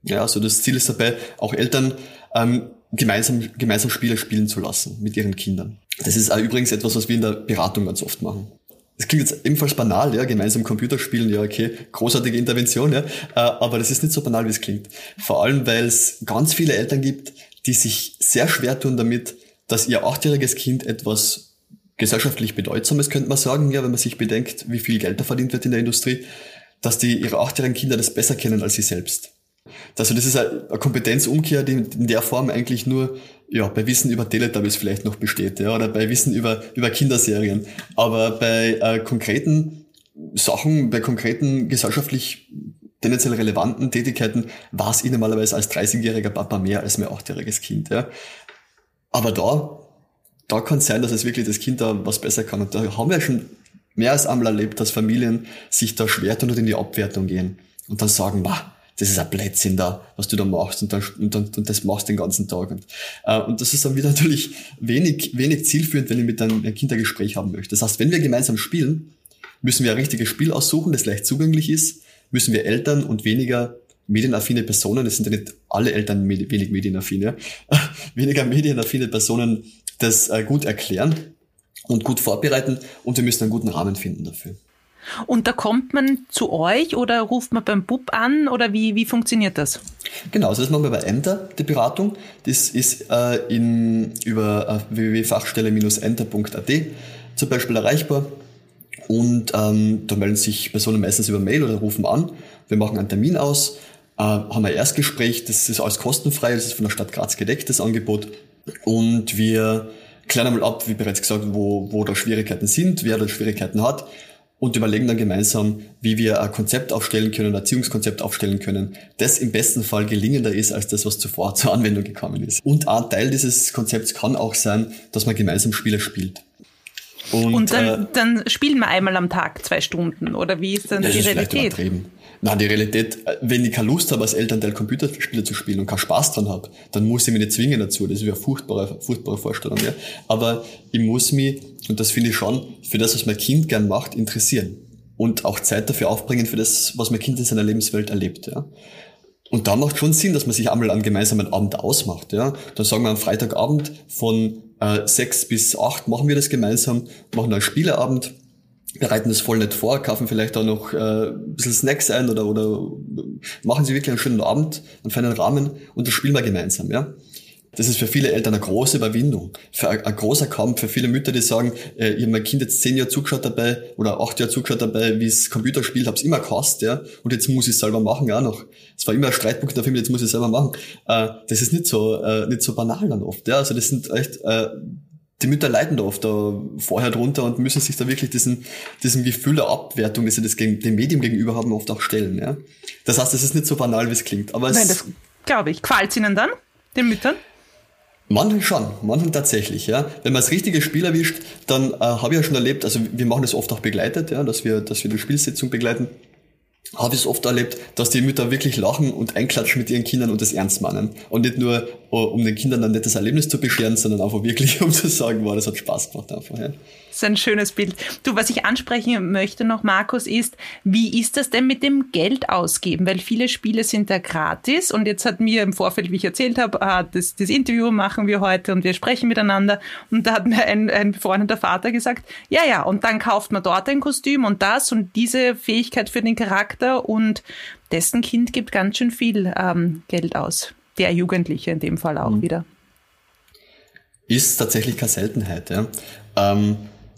Ja, also das Ziel ist dabei, auch Eltern ähm, gemeinsam, gemeinsam Spiele spielen zu lassen mit ihren Kindern. Das ist auch übrigens etwas, was wir in der Beratung ganz oft machen. Das klingt jetzt ebenfalls banal, ja, gemeinsam Computer spielen, ja, okay, großartige Intervention, ja, äh, aber das ist nicht so banal, wie es klingt. Vor allem, weil es ganz viele Eltern gibt, die sich sehr schwer tun damit, dass ihr achtjähriges Kind etwas gesellschaftlich Bedeutsames, könnte man sagen, ja, wenn man sich bedenkt, wie viel Geld da verdient wird in der Industrie, dass die ihre achtjährigen Kinder das besser kennen als sie selbst. Also das ist eine Kompetenzumkehr, die in der Form eigentlich nur ja, bei Wissen über Teletubbies vielleicht noch besteht, ja, oder bei Wissen über, über Kinderserien. Aber bei äh, konkreten Sachen, bei konkreten gesellschaftlich tendenziell relevanten Tätigkeiten war es ich normalerweise als 30-jähriger Papa mehr als mein 8-jähriges Kind. Ja. Aber da, da kann es sein, dass es wirklich das Kind da was besser kann. Und da haben wir schon mehr als einmal erlebt, dass Familien sich da schwer tun und in die Abwertung gehen und dann sagen, bah, das ist ein Blödsinn da, was du da machst und, dann, und, dann, und das machst den ganzen Tag. Und, äh, und das ist dann wieder *laughs* natürlich wenig, wenig zielführend, wenn ich mit einem Kind ein Gespräch haben möchte. Das heißt, wenn wir gemeinsam spielen, müssen wir ein richtiges Spiel aussuchen, das leicht zugänglich ist, müssen wir Eltern und weniger medienaffine Personen, es sind ja nicht alle Eltern wenig medienaffine, *laughs* weniger medienaffine Personen das äh, gut erklären und gut vorbereiten und wir müssen einen guten Rahmen finden dafür. Und da kommt man zu euch oder ruft man beim Bub an oder wie, wie funktioniert das? Genau, also das machen wir bei Enter, die Beratung. Das ist äh, in, über äh, www.fachstelle-enter.at zum Beispiel erreichbar. Und ähm, da melden sich Personen meistens über Mail oder rufen an. Wir machen einen Termin aus, äh, haben ein Erstgespräch, das ist alles kostenfrei, das ist von der Stadt Graz gedeckt, das Angebot. Und wir klären einmal ab, wie bereits gesagt, wo, wo da Schwierigkeiten sind, wer da Schwierigkeiten hat und überlegen dann gemeinsam, wie wir ein Konzept aufstellen können, ein Erziehungskonzept aufstellen können, das im besten Fall gelingender ist als das, was zuvor *laughs* zur Anwendung gekommen ist. Und ein Teil dieses Konzepts kann auch sein, dass man gemeinsam Spiele spielt. Und, und dann, äh, dann spielen wir einmal am Tag zwei Stunden oder wie ist dann die ist Realität? Na, die Realität, äh, wenn ich keine Lust habe, als Elternteil Computerspiele zu spielen und keinen Spaß dran habe, dann muss ich mich nicht zwingen dazu. Das ist eine furchtbare, furchtbare Vorstellung. Ja. Aber ich muss mich, und das finde ich schon, für das, was mein Kind gern macht, interessieren. Und auch Zeit dafür aufbringen für das, was mein Kind in seiner Lebenswelt erlebt. Ja. Und da macht schon Sinn, dass man sich einmal einen gemeinsamen Abend ausmacht. Ja. Dann sagen wir am Freitagabend von äh, sechs bis acht machen wir das gemeinsam, machen einen Spieleabend bereiten das voll nicht vor, kaufen vielleicht auch noch äh, ein bisschen Snacks ein oder, oder machen sie wirklich einen schönen Abend, einen feinen Rahmen und das spielen wir gemeinsam, ja. Das ist für viele Eltern eine große Überwindung, für ein, ein großer Kampf, für viele Mütter, die sagen, äh, ich habe mein Kind jetzt zehn Jahre zugeschaut dabei oder acht Jahre zugeschaut dabei, wie es Computer spielt, habe es immer gehasst, ja, und jetzt muss ich es selber machen auch noch. Es war immer ein Streitpunkt dafür, jetzt muss ich es selber machen. Äh, das ist nicht so, äh, nicht so banal dann oft, ja, also das sind echt äh, die Mütter leiden da oft da vorher drunter und müssen sich da wirklich diesen, diesem Gefühl der Abwertung, das sie das gegen, dem Medium gegenüber haben, oft auch stellen. Ja? Das heißt, es ist nicht so banal, wie es klingt. Aber Nein, das glaube ich. Es ihnen dann, den Müttern? Manchen schon, manchen tatsächlich, ja. Wenn man das richtige Spiel erwischt, dann äh, habe ich ja schon erlebt, also wir machen das oft auch begleitet, ja, dass wir, dass wir die Spielsitzung begleiten habe ich es oft erlebt, dass die Mütter wirklich lachen und einklatschen mit ihren Kindern und das ernst meinen. Und nicht nur, um den Kindern ein nettes Erlebnis zu bescheren, sondern einfach wirklich, *laughs* um zu sagen, wow, das hat Spaß gemacht einfach. Ja. Das ist ein schönes Bild. Du, was ich ansprechen möchte noch, Markus, ist, wie ist das denn mit dem Geld ausgeben? Weil viele Spiele sind da gratis und jetzt hat mir im Vorfeld, wie ich erzählt habe, das, das Interview machen wir heute und wir sprechen miteinander und da hat mir ein, ein befreundeter Vater gesagt, ja, ja, und dann kauft man dort ein Kostüm und das und diese Fähigkeit für den Charakter und dessen Kind gibt ganz schön viel ähm, Geld aus. Der Jugendliche in dem Fall auch mhm. wieder. Ist tatsächlich keine Seltenheit, ja. Ähm,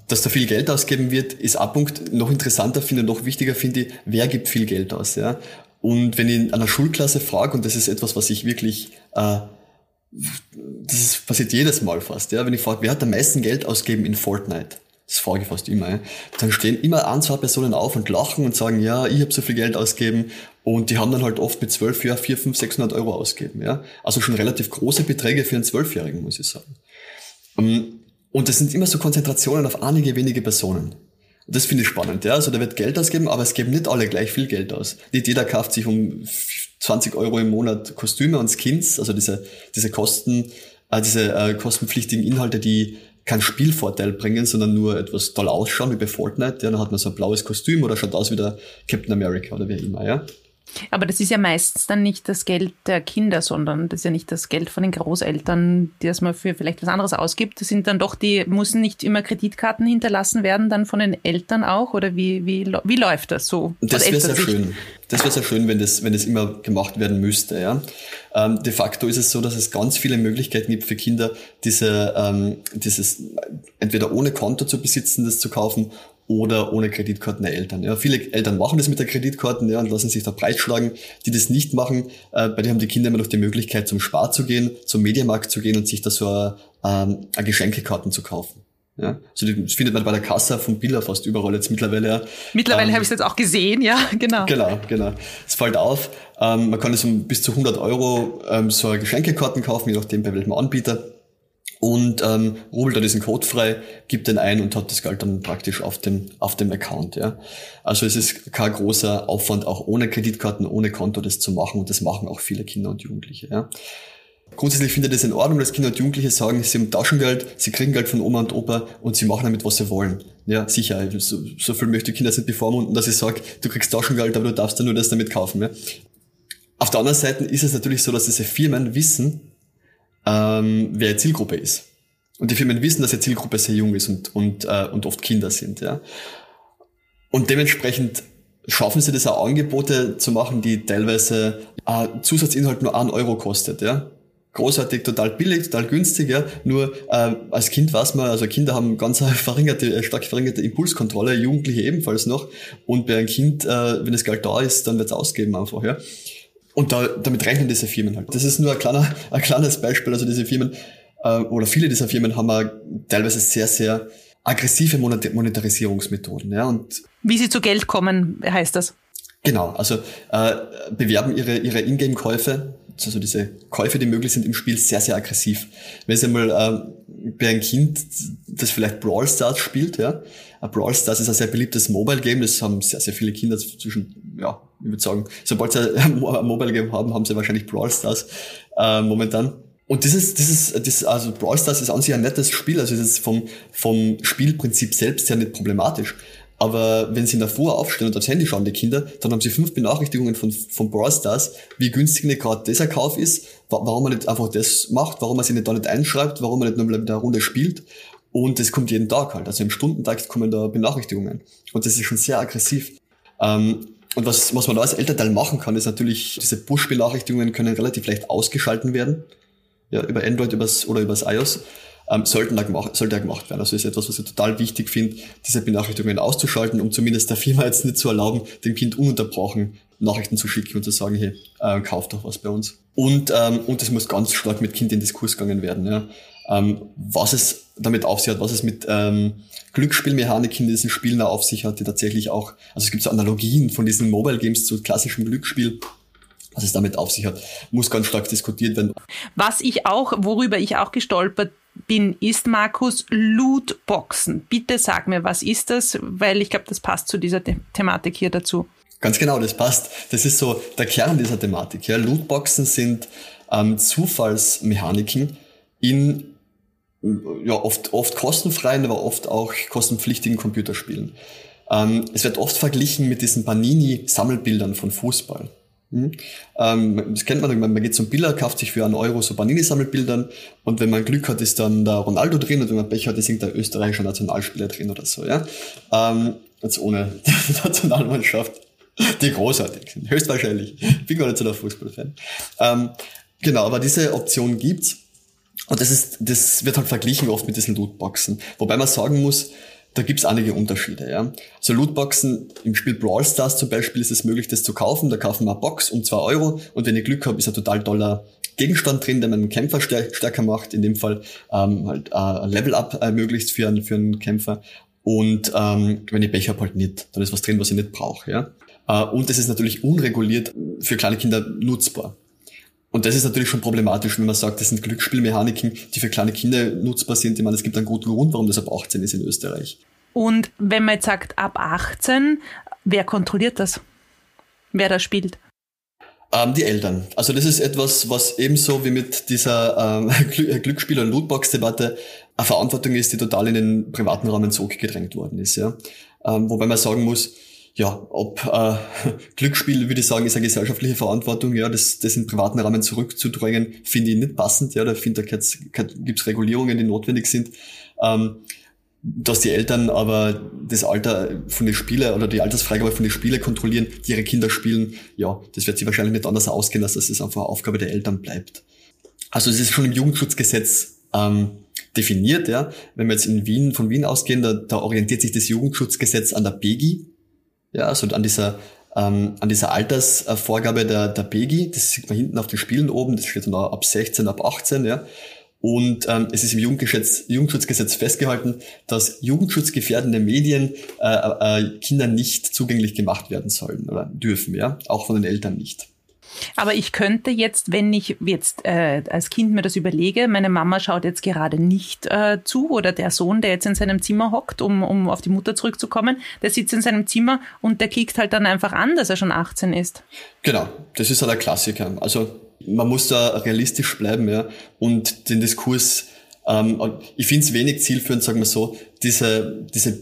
dass da viel Geld ausgeben wird, ist ein Punkt. Noch interessanter finde, noch wichtiger finde ich, wer gibt viel Geld aus, ja? Und wenn ich in einer Schulklasse frage, und das ist etwas, was ich wirklich, äh, das ist, passiert jedes Mal fast, ja, wenn ich frage, wer hat am meisten Geld ausgegeben in Fortnite? Das frage ich fast immer. Ja. Dann stehen immer ein, zwei Personen auf und lachen und sagen, ja, ich habe so viel Geld ausgegeben. Und die haben dann halt oft mit zwölf Jahren vier, fünf, 600 Euro ausgegeben. Ja. Also schon relativ große Beträge für einen Zwölfjährigen, muss ich sagen. Ähm, und das sind immer so Konzentrationen auf einige wenige Personen. Das finde ich spannend, ja. Also da wird Geld ausgeben, aber es geben nicht alle gleich viel Geld aus. Nicht jeder kauft sich um 20 Euro im Monat Kostüme und Skins, also diese, diese Kosten, äh, diese äh, kostenpflichtigen Inhalte, die keinen Spielvorteil bringen, sondern nur etwas toll ausschauen, wie bei Fortnite. Ja, dann hat man so ein blaues Kostüm oder schaut aus wie der Captain America oder wie immer, ja. Aber das ist ja meistens dann nicht das Geld der Kinder, sondern das ist ja nicht das Geld von den Großeltern, das man für vielleicht was anderes ausgibt. Das sind dann doch die, müssen nicht immer Kreditkarten hinterlassen werden, dann von den Eltern auch? Oder wie, wie, wie läuft das so? Das wäre sehr schön. Das wäre sehr schön, wenn das, wenn das immer gemacht werden müsste. Ja. Ähm, de facto ist es so, dass es ganz viele Möglichkeiten gibt für Kinder, diese, ähm, dieses entweder ohne Konto zu besitzen, das zu kaufen, oder ohne Kreditkarten der Eltern. Ja, viele Eltern machen das mit der Kreditkarten ja, und lassen sich da breitschlagen. Die das nicht machen, äh, bei denen haben die Kinder immer noch die Möglichkeit, zum Spar zu gehen, zum Mediamarkt zu gehen und sich da so eine, ähm, eine Geschenkekarten zu kaufen. Ja, also das findet man bei der Kasse von Billa fast überall jetzt mittlerweile. Ja. Mittlerweile ähm, habe ich es jetzt auch gesehen, ja, *laughs* genau. Genau, genau. Es fällt auf, ähm, man kann es um bis zu 100 Euro ähm, so Geschenkekarten kaufen, je nachdem bei welchem Anbieter. Und ähm, rubelt da diesen Code frei, gibt den ein und hat das Geld dann praktisch auf dem, auf dem Account. Ja. Also es ist kein großer Aufwand, auch ohne Kreditkarten, ohne Konto das zu machen. Und das machen auch viele Kinder und Jugendliche. Ja. Grundsätzlich finde ich das in Ordnung, dass Kinder und Jugendliche sagen, sie haben Taschengeld, sie kriegen Geld von Oma und Opa und sie machen damit, was sie wollen. Ja, sicher. So, so viel möchte Kinder nicht bevormunden, dass ich sage, du kriegst Taschengeld, aber du darfst dann nur das damit kaufen. Ja. Auf der anderen Seite ist es natürlich so, dass diese Firmen wissen, ähm, wer Zielgruppe ist. Und die Firmen wissen, dass ihre Zielgruppe sehr jung ist und, und, äh, und oft Kinder sind. Ja. Und dementsprechend schaffen sie das auch Angebote zu machen, die teilweise äh, Zusatzinhalt nur einen Euro kostet. Ja großartig, total billig, total günstig, ja. Nur äh, als Kind weiß man, also Kinder haben ganz verringerte, äh, stark verringerte Impulskontrolle, Jugendliche ebenfalls noch. Und bei einem Kind, äh, wenn das Geld da ist, dann wird's ausgeben einfach, ja. Und da, damit rechnen diese Firmen halt. Das ist nur ein, kleiner, ein kleines Beispiel. Also diese Firmen äh, oder viele dieser Firmen haben teilweise sehr, sehr aggressive Monetarisierungsmethoden. Ja, und Wie sie zu Geld kommen, heißt das? Genau, also äh, bewerben ihre, ihre Ingame-Käufe also diese Käufe, die möglich sind im Spiel, sehr, sehr aggressiv. Wenn Sie mal ähm, bei einem Kind, das vielleicht Brawl Stars spielt, ja, ein Brawl Stars ist ein sehr beliebtes Mobile Game, das haben sehr, sehr viele Kinder zwischen, ja, ich würde sagen, sobald sie *laughs* ein Mobile Game haben, haben sie wahrscheinlich Brawl Stars äh, momentan. Und dieses, dieses, das, also Brawl Stars ist an sich ein nettes Spiel, also das ist vom, vom Spielprinzip selbst ja nicht problematisch. Aber wenn sie davor aufstehen und aufs Handy schauen, die Kinder, dann haben sie fünf Benachrichtigungen von, von Brawl Stars, wie günstig nicht gerade dieser Kauf ist, warum man nicht einfach das macht, warum man sich nicht da nicht einschreibt, warum man nicht nur mit der Runde spielt. Und das kommt jeden Tag halt. Also im Stundentakt kommen da Benachrichtigungen. Und das ist schon sehr aggressiv. Ähm, und was, was man da als Elternteil machen kann, ist natürlich, diese Push-Benachrichtigungen können relativ leicht ausgeschalten werden. Ja, über Android übers, oder übers iOS ähm, sollten da gemacht, sollte da gemacht werden. Also ist etwas, was ich total wichtig finde, diese Benachrichtigungen auszuschalten, um zumindest der Firma *laughs* jetzt nicht zu erlauben, dem Kind ununterbrochen Nachrichten zu schicken und zu sagen, hey, äh, kauft doch was bei uns. Und ähm, und es muss ganz stark mit Kind in Diskurs gegangen werden. Ja. Ähm, was es damit auf sich hat, was es mit ähm, Glücksspielmechaniken in diesen Spielen auf sich hat, die tatsächlich auch, also es gibt so Analogien von diesen Mobile Games zu klassischem Glücksspiel was es damit auf sich hat, muss ganz stark diskutiert werden. Was ich auch, worüber ich auch gestolpert bin, ist Markus Lootboxen. Bitte sag mir, was ist das? Weil ich glaube, das passt zu dieser The Thematik hier dazu. Ganz genau, das passt. Das ist so der Kern dieser Thematik. Ja. Lootboxen sind ähm, Zufallsmechaniken in ja, oft, oft kostenfreien, aber oft auch kostenpflichtigen Computerspielen. Ähm, es wird oft verglichen mit diesen Panini-Sammelbildern von Fußball. Mhm. Ähm, das kennt man, man geht zum Biller, kauft sich für einen Euro so Panini-Sammelbildern und wenn man Glück hat, ist dann der Ronaldo drin und wenn man Pech hat, ist irgendein österreichischer Nationalspieler drin oder so, ja. Ähm, jetzt ohne *laughs* Nationalmannschaft, die großartig sind, höchstwahrscheinlich. Ich bin gar nicht so der Fußballfan. Ähm, genau, aber diese Option gibt's und das ist, das wird halt verglichen oft mit diesen Lootboxen. Wobei man sagen muss, da gibt's einige Unterschiede. Ja. So Lootboxen im Spiel Brawl Stars zum Beispiel ist es möglich, das zu kaufen. Da kaufen wir eine Box um zwei Euro und wenn ich Glück habe, ist ein total toller Gegenstand drin, der meinen Kämpfer stärker macht. In dem Fall ähm, halt äh, Level-Up ermöglicht für einen, für einen Kämpfer. Und ähm, wenn ich Pech habe, halt nicht. Dann ist was drin, was ich nicht brauche. Ja. Äh, und es ist natürlich unreguliert für kleine Kinder nutzbar. Und das ist natürlich schon problematisch, wenn man sagt, das sind Glücksspielmechaniken, die für kleine Kinder nutzbar sind. Ich meine, es gibt einen guten Grund, warum das ab 18 ist in Österreich. Und wenn man jetzt sagt, ab 18, wer kontrolliert das? Wer da spielt? Ähm, die Eltern. Also das ist etwas, was ebenso wie mit dieser ähm, *laughs* Glücksspiel- und Lootbox-Debatte eine Verantwortung ist, die total in den privaten Rahmen zurückgedrängt worden ist. Ja? Ähm, wobei man sagen muss, ja, ob äh, *laughs* Glücksspiel, würde ich sagen, ist eine gesellschaftliche Verantwortung, ja, das, das in privaten Rahmen zurückzudrängen, finde ich nicht passend, ja, da finde da gibt es Regulierungen, die notwendig sind. Ähm, dass die Eltern aber das Alter von den Spielen oder die Altersfreigabe von den Spielen kontrollieren, die ihre Kinder spielen, ja, das wird sich wahrscheinlich nicht anders ausgehen, als dass es einfach Aufgabe der Eltern bleibt. Also es ist schon im Jugendschutzgesetz ähm, definiert. Ja. Wenn wir jetzt in Wien, von Wien ausgehen, da, da orientiert sich das Jugendschutzgesetz an der BEGI, ja, also an dieser ähm, an dieser Altersvorgabe der, der BEGI, das sieht man hinten auf den Spielen oben, das steht dann ab 16, ab 18, ja. Und ähm, es ist im Jugendgesetz, Jugendschutzgesetz festgehalten, dass jugendschutzgefährdende Medien äh, äh, Kindern nicht zugänglich gemacht werden sollen oder dürfen, ja, auch von den Eltern nicht. Aber ich könnte jetzt, wenn ich jetzt äh, als Kind mir das überlege, meine Mama schaut jetzt gerade nicht äh, zu oder der Sohn, der jetzt in seinem Zimmer hockt, um, um auf die Mutter zurückzukommen, der sitzt in seinem Zimmer und der klickt halt dann einfach an, dass er schon 18 ist. Genau, das ist halt ein Klassiker. Also man muss da realistisch bleiben ja, und den Diskurs, ähm, ich finde es wenig zielführend, sagen wir so, diese, diese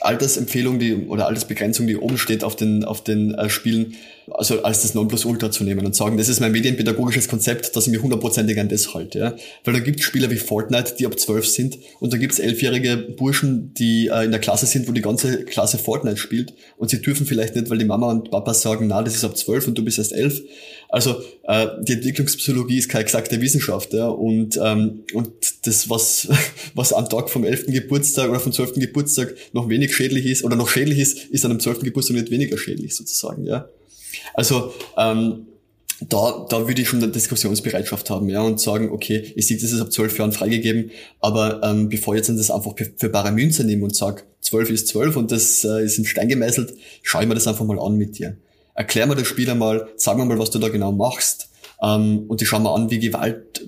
Altersempfehlung die, oder Altersbegrenzung, die oben steht auf den, auf den äh, Spielen, also als das Nonplusultra zu nehmen und sagen, das ist mein medienpädagogisches Konzept, dass ich mich hundertprozentig an das halte. Ja? Weil da gibt es Spieler wie Fortnite, die ab zwölf sind und da gibt es elfjährige Burschen, die äh, in der Klasse sind, wo die ganze Klasse Fortnite spielt und sie dürfen vielleicht nicht, weil die Mama und Papa sagen, na, das ist ab zwölf und du bist erst elf. Also äh, die Entwicklungspsychologie ist keine exakte Wissenschaft ja? und, ähm, und das, was, *laughs* was am Tag vom elften Geburtstag oder vom zwölften Geburtstag noch wenig schädlich ist oder noch schädlich ist, ist an einem zwölften Geburtstag nicht weniger schädlich sozusagen. Ja? Also ähm, da, da würde ich schon eine Diskussionsbereitschaft haben, ja, und sagen, okay, ich sehe, das ist ab zwölf Jahren freigegeben, aber ähm, bevor ich jetzt das einfach für bare Münze nehme und sage, zwölf ist zwölf und das äh, ist in Stein gemeißelt, schau ich mir das einfach mal an mit dir. Erklär mir das Spiel einmal, sag mir mal, was du da genau machst, ähm, und ich schau mal an, wie Gewalt,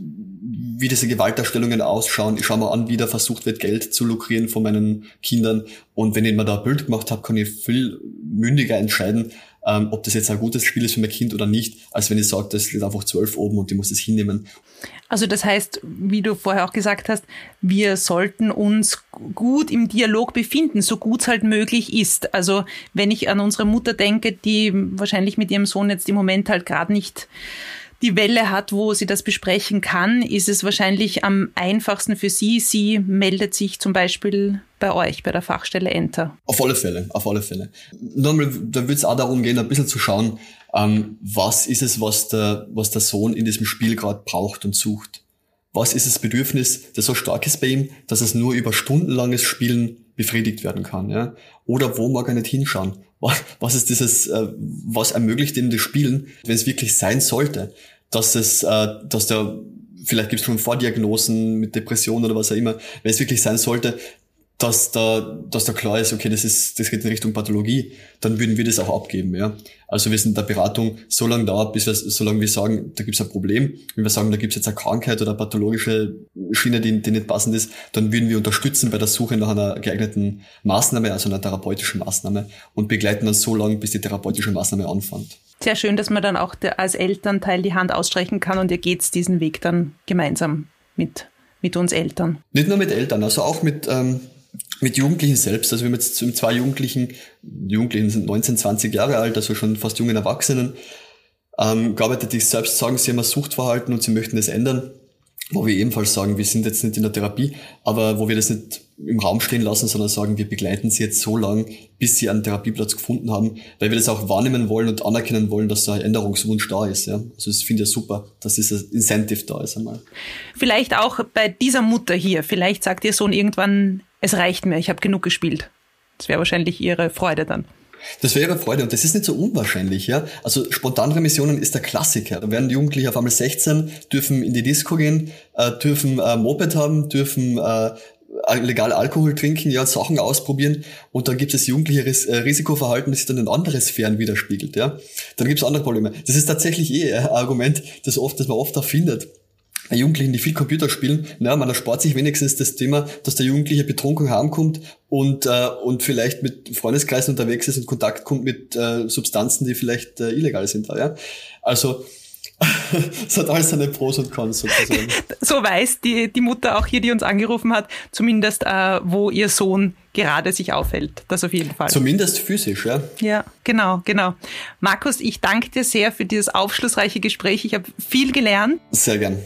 wie diese Gewaltdarstellungen ausschauen. Ich schaue mal an, wie da versucht wird, Geld zu lukrieren von meinen Kindern. Und wenn ich mir da ein Bild gemacht habe, kann ich viel mündiger entscheiden, ähm, ob das jetzt ein gutes Spiel ist für mein Kind oder nicht, als wenn ich sage, das steht einfach zwölf oben und die muss es hinnehmen. Also das heißt, wie du vorher auch gesagt hast, wir sollten uns gut im Dialog befinden, so gut es halt möglich ist. Also wenn ich an unsere Mutter denke, die wahrscheinlich mit ihrem Sohn jetzt im Moment halt gerade nicht die Welle hat, wo sie das besprechen kann, ist es wahrscheinlich am einfachsten für sie. Sie meldet sich zum Beispiel bei euch, bei der Fachstelle Enter. Auf alle Fälle, auf alle Fälle. Nochmal, da wird es auch darum gehen, ein bisschen zu schauen, ähm, was ist es, was der, was der Sohn in diesem Spiel gerade braucht und sucht. Was ist das Bedürfnis, das so stark ist bei ihm, dass es nur über stundenlanges Spielen befriedigt werden kann, ja? Oder wo mag er nicht hinschauen? Was ist dieses, äh, was ermöglicht ihm das Spielen, wenn es wirklich sein sollte, dass es, äh, dass der, vielleicht gibt es schon Vordiagnosen mit Depressionen oder was auch immer, wenn es wirklich sein sollte, dass da, dass da klar ist, okay, das ist, das geht in Richtung Pathologie, dann würden wir das auch abgeben, ja. Also wir sind in der Beratung so lange dauert, bis wir, so lange wir sagen, da gibt es ein Problem. Wenn wir sagen, da gibt es jetzt eine Krankheit oder eine pathologische Schiene, die, die nicht passend ist, dann würden wir unterstützen bei der Suche nach einer geeigneten Maßnahme, also einer therapeutischen Maßnahme und begleiten dann so lange, bis die therapeutische Maßnahme anfängt. Sehr schön, dass man dann auch als Elternteil die Hand ausstrecken kann und ihr geht's diesen Weg dann gemeinsam mit, mit uns Eltern. Nicht nur mit Eltern, also auch mit, ähm, mit Jugendlichen selbst. Also wir haben jetzt zwei Jugendlichen, Jugendlichen sind 19, 20 Jahre alt, also schon fast jungen Erwachsenen, ähm, gearbeitet, die selbst sagen, sie haben ein Suchtverhalten und sie möchten das ändern. Wo wir ebenfalls sagen, wir sind jetzt nicht in der Therapie, aber wo wir das nicht im Raum stehen lassen, sondern sagen, wir begleiten sie jetzt so lang, bis sie einen Therapieplatz gefunden haben, weil wir das auch wahrnehmen wollen und anerkennen wollen, dass da ein Änderungswunsch da ist. Ja. Also das finde ich super, dass dieses Incentive da ist einmal. Vielleicht auch bei dieser Mutter hier, vielleicht sagt ihr Sohn irgendwann, es reicht mir, ich habe genug gespielt. Das wäre wahrscheinlich ihre Freude dann. Das wäre ihre Freude und das ist nicht so unwahrscheinlich, ja. Also Spontanremissionen ist der Klassiker. Da werden Jugendliche auf einmal 16, dürfen in die Disco gehen, äh, dürfen äh, Moped haben, dürfen äh, legal Alkohol trinken, ja, Sachen ausprobieren und dann gibt es jugendliche Ris äh, Risikoverhalten, das sich dann in andere Sphären widerspiegelt, ja. Dann gibt es andere Probleme. Das ist tatsächlich eh ein Argument, das oft, das man oft auch findet Jugendlichen, die viel Computer spielen, na, man erspart sich wenigstens das Thema, dass der Jugendliche betrunken heimkommt und, äh, und vielleicht mit Freundeskreisen unterwegs ist und Kontakt kommt mit äh, Substanzen, die vielleicht äh, illegal sind. Ja? Also *laughs* es hat alles seine Pros und Cons sozusagen. *laughs* So weiß die, die Mutter auch hier, die uns angerufen hat, zumindest äh, wo ihr Sohn gerade sich aufhält. Das auf jeden Fall. Zumindest physisch, ja. Ja, genau, genau. Markus, ich danke dir sehr für dieses aufschlussreiche Gespräch. Ich habe viel gelernt. Sehr gern.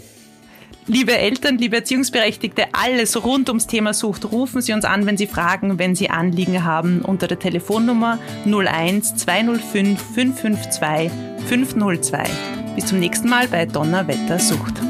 Liebe Eltern, liebe Erziehungsberechtigte, alles rund ums Thema Sucht, rufen Sie uns an, wenn Sie Fragen, wenn Sie Anliegen haben, unter der Telefonnummer 01 205 552 502. Bis zum nächsten Mal bei Donnerwetter Sucht.